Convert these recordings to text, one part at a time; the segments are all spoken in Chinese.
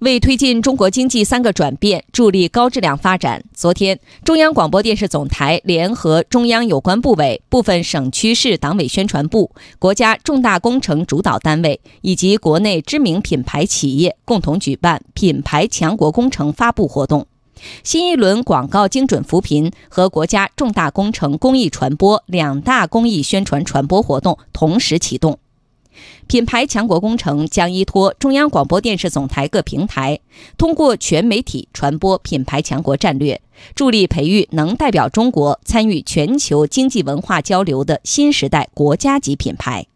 为推进中国经济三个转变，助力高质量发展，昨天，中央广播电视总台联合中央有关部委、部分省区市党委宣传部、国家重大工程主导单位以及国内知名品牌企业共同举办品牌强国工程发布活动。新一轮广告精准扶贫和国家重大工程公益传播两大公益宣传传播活动同时启动。品牌强国工程将依托中央广播电视总台各平台，通过全媒体传播品牌强国战略，助力培育能代表中国参与全球经济文化交流的新时代国家级品牌。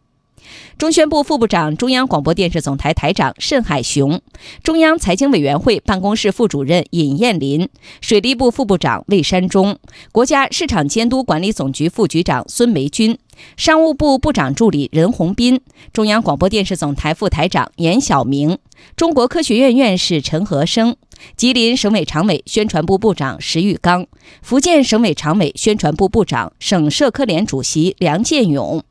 中宣部副部长、中央广播电视总台台长慎海雄，中央财经委员会办公室副主任尹艳林，水利部副部长魏山忠，国家市场监督管理总局副局长孙梅军，商务部部长助理任洪斌，中央广播电视总台副台长严晓明，中国科学院院士陈和生。吉林省委常委、宣传部部长石玉刚，福建省委常委、宣传部部长、省社科联主席梁建勇，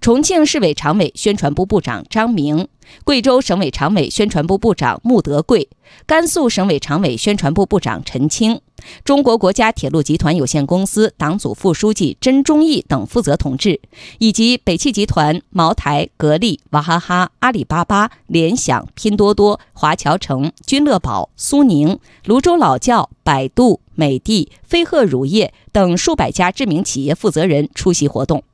重庆市委常委、宣传部部长张明，贵州省委常委、宣传部部长穆德贵，甘肃省委常委、宣传部部长陈清。中国国家铁路集团有限公司党组副书记甄忠义等负责同志，以及北汽集团、茅台、格力、娃哈哈、阿里巴巴、联想、拼多多、多华侨城、君乐宝、苏宁、泸州老窖、百度、美的、飞鹤乳业等数百家知名企业负责人出席活动。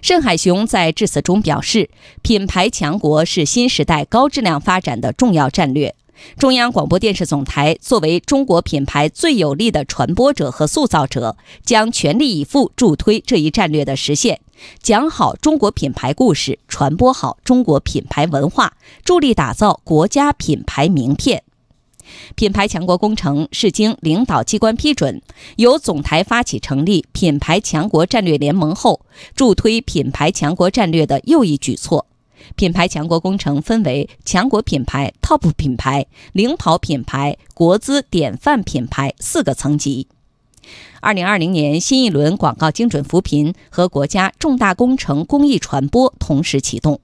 盛海雄在致辞中表示，品牌强国是新时代高质量发展的重要战略。中央广播电视总台作为中国品牌最有力的传播者和塑造者，将全力以赴助推这一战略的实现，讲好中国品牌故事，传播好中国品牌文化，助力打造国家品牌名片。品牌强国工程是经领导机关批准，由总台发起成立品牌强国战略联盟后，助推品牌强国战略的又一举措。品牌强国工程分为强国品牌、TOP 品牌、领跑品牌、国资典范品牌四个层级。二零二零年新一轮广告精准扶贫和国家重大工程公益传播同时启动。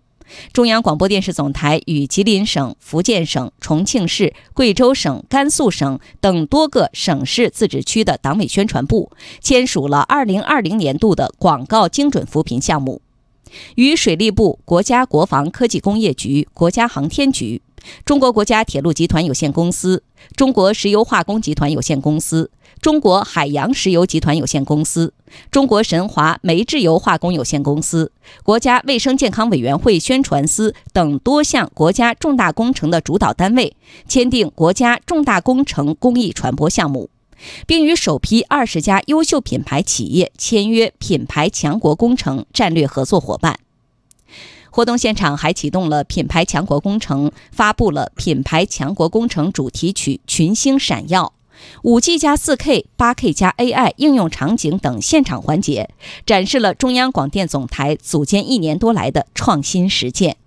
中央广播电视总台与吉林省、福建省、重庆市、贵州省、甘肃省等多个省市自治区的党委宣传部签署了二零二零年度的广告精准扶贫项目。与水利部、国家国防科技工业局、国家航天局、中国国家铁路集团有限公司、中国石油化工集团有限公司、中国海洋石油集团有限公司、中国神华煤制油化工有限公司、国家卫生健康委员会宣传司等多项国家重大工程的主导单位签订国家重大工程公益传播项目。并与首批二十家优秀品牌企业签约品牌强国工程战略合作伙伴。活动现场还启动了品牌强国工程，发布了品牌强国工程主题曲《群星闪耀》，五 G 加四 K、八 K 加 AI 应用场景等现场环节，展示了中央广电总台组建一年多来的创新实践。